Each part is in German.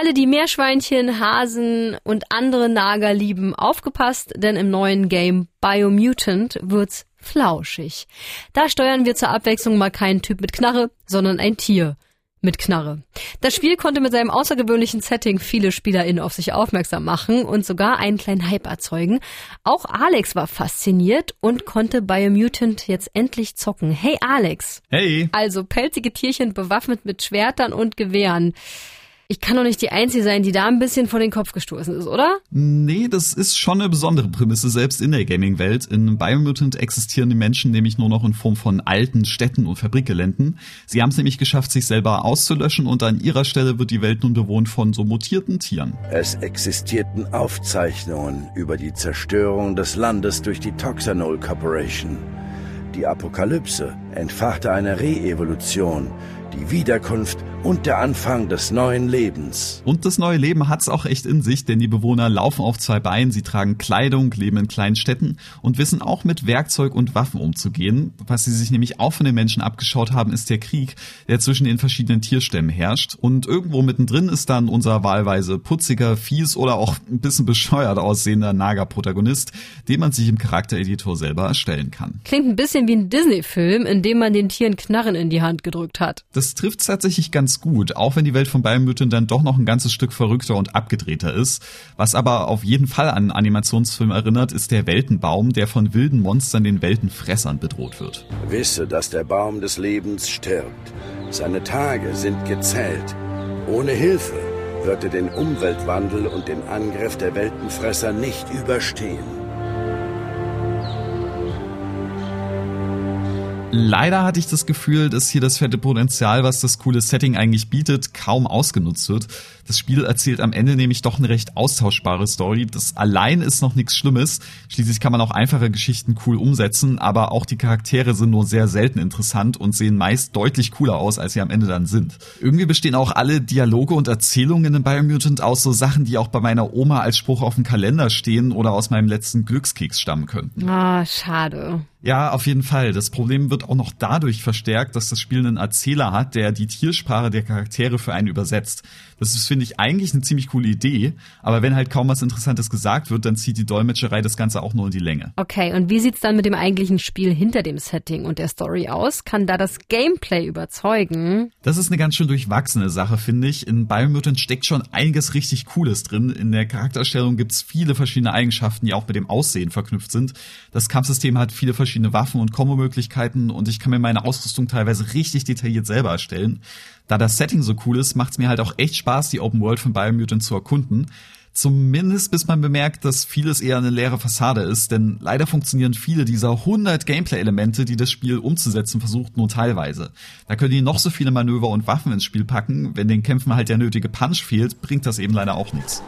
Alle die Meerschweinchen, Hasen und andere Nager lieben, aufgepasst, denn im neuen Game Biomutant wird's flauschig. Da steuern wir zur Abwechslung mal keinen Typ mit Knarre, sondern ein Tier mit Knarre. Das Spiel konnte mit seinem außergewöhnlichen Setting viele SpielerInnen auf sich aufmerksam machen und sogar einen kleinen Hype erzeugen. Auch Alex war fasziniert und konnte Biomutant jetzt endlich zocken. Hey Alex. Hey. Also pelzige Tierchen bewaffnet mit Schwertern und Gewehren. Ich kann doch nicht die Einzige sein, die da ein bisschen vor den Kopf gestoßen ist, oder? Nee, das ist schon eine besondere Prämisse, selbst in der Gaming-Welt. In Biomutant existieren die Menschen nämlich nur noch in Form von alten Städten und Fabrikgeländen. Sie haben es nämlich geschafft, sich selber auszulöschen und an ihrer Stelle wird die Welt nun bewohnt von so mutierten Tieren. Es existierten Aufzeichnungen über die Zerstörung des Landes durch die Toxanol Corporation. Die Apokalypse entfachte eine Re-Evolution, die Wiederkunft und der Anfang des neuen Lebens. Und das neue Leben hat's auch echt in sich, denn die Bewohner laufen auf zwei Beinen, sie tragen Kleidung, leben in kleinen Städten und wissen auch mit Werkzeug und Waffen umzugehen. Was sie sich nämlich auch von den Menschen abgeschaut haben, ist der Krieg, der zwischen den verschiedenen Tierstämmen herrscht. Und irgendwo mittendrin ist dann unser wahlweise putziger, fies oder auch ein bisschen bescheuert aussehender Naga-Protagonist, den man sich im Charaktereditor selber erstellen kann. Klingt ein bisschen wie ein Disney-Film, in dem man den Tieren Knarren in die Hand gedrückt hat. Das trifft tatsächlich ganz gut, auch wenn die Welt von Biomutant dann doch noch ein ganzes Stück verrückter und abgedrehter ist. Was aber auf jeden Fall an einen Animationsfilm erinnert, ist der Weltenbaum, der von wilden Monstern, den Weltenfressern, bedroht wird. Wisse, dass der Baum des Lebens stirbt. Seine Tage sind gezählt. Ohne Hilfe wird er den Umweltwandel und den Angriff der Weltenfresser nicht überstehen. Leider hatte ich das Gefühl, dass hier das fette Potenzial, was das coole Setting eigentlich bietet, kaum ausgenutzt wird. Das Spiel erzählt am Ende nämlich doch eine recht austauschbare Story. Das allein ist noch nichts Schlimmes. Schließlich kann man auch einfache Geschichten cool umsetzen, aber auch die Charaktere sind nur sehr selten interessant und sehen meist deutlich cooler aus, als sie am Ende dann sind. Irgendwie bestehen auch alle Dialoge und Erzählungen in Biomutant aus so Sachen, die auch bei meiner Oma als Spruch auf dem Kalender stehen oder aus meinem letzten Glückskeks stammen könnten. Ah, schade. Ja, auf jeden Fall. Das Problem wird auch noch dadurch verstärkt, dass das Spiel einen Erzähler hat, der die Tiersprache der Charaktere für einen übersetzt. Das ist, finde ich, eigentlich eine ziemlich coole Idee. Aber wenn halt kaum was Interessantes gesagt wird, dann zieht die Dolmetscherei das Ganze auch nur in die Länge. Okay, und wie sieht's dann mit dem eigentlichen Spiel hinter dem Setting und der Story aus? Kann da das Gameplay überzeugen? Das ist eine ganz schön durchwachsene Sache, finde ich. In Biomutant steckt schon einiges richtig Cooles drin. In der Charakterstellung gibt's viele verschiedene Eigenschaften, die auch mit dem Aussehen verknüpft sind. Das Kampfsystem hat viele verschiedene verschiedene Waffen und Kombo-Möglichkeiten und ich kann mir meine Ausrüstung teilweise richtig detailliert selber erstellen. Da das Setting so cool ist, macht es mir halt auch echt Spaß, die Open World von Biomutant zu erkunden. Zumindest bis man bemerkt, dass vieles eher eine leere Fassade ist, denn leider funktionieren viele dieser 100 Gameplay-Elemente, die das Spiel umzusetzen versucht, nur teilweise. Da können die noch so viele Manöver und Waffen ins Spiel packen, wenn den Kämpfen halt der nötige Punch fehlt, bringt das eben leider auch nichts.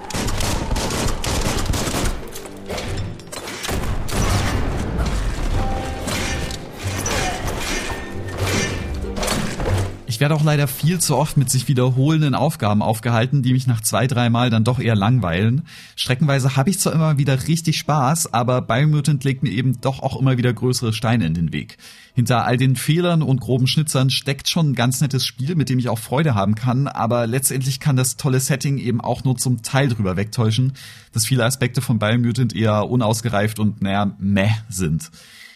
Ich werde auch leider viel zu oft mit sich wiederholenden Aufgaben aufgehalten, die mich nach zwei, dreimal dann doch eher langweilen. Streckenweise habe ich zwar immer wieder richtig Spaß, aber Biomutant legt mir eben doch auch immer wieder größere Steine in den Weg. Hinter all den Fehlern und groben Schnitzern steckt schon ein ganz nettes Spiel, mit dem ich auch Freude haben kann, aber letztendlich kann das tolle Setting eben auch nur zum Teil drüber wegtäuschen, dass viele Aspekte von Biomutant eher unausgereift und naja, meh sind.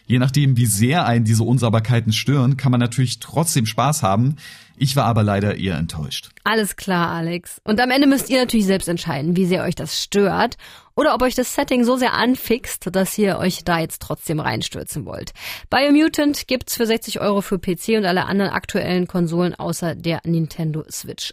Je nachdem, wie sehr einen diese Unsauberkeiten stören, kann man natürlich trotzdem Spaß haben. Ich war aber leider eher enttäuscht. Alles klar, Alex. Und am Ende müsst ihr natürlich selbst entscheiden, wie sehr euch das stört oder ob euch das Setting so sehr anfixt, dass ihr euch da jetzt trotzdem reinstürzen wollt. Biomutant gibt's für 60 Euro für PC und alle anderen aktuellen Konsolen außer der Nintendo Switch.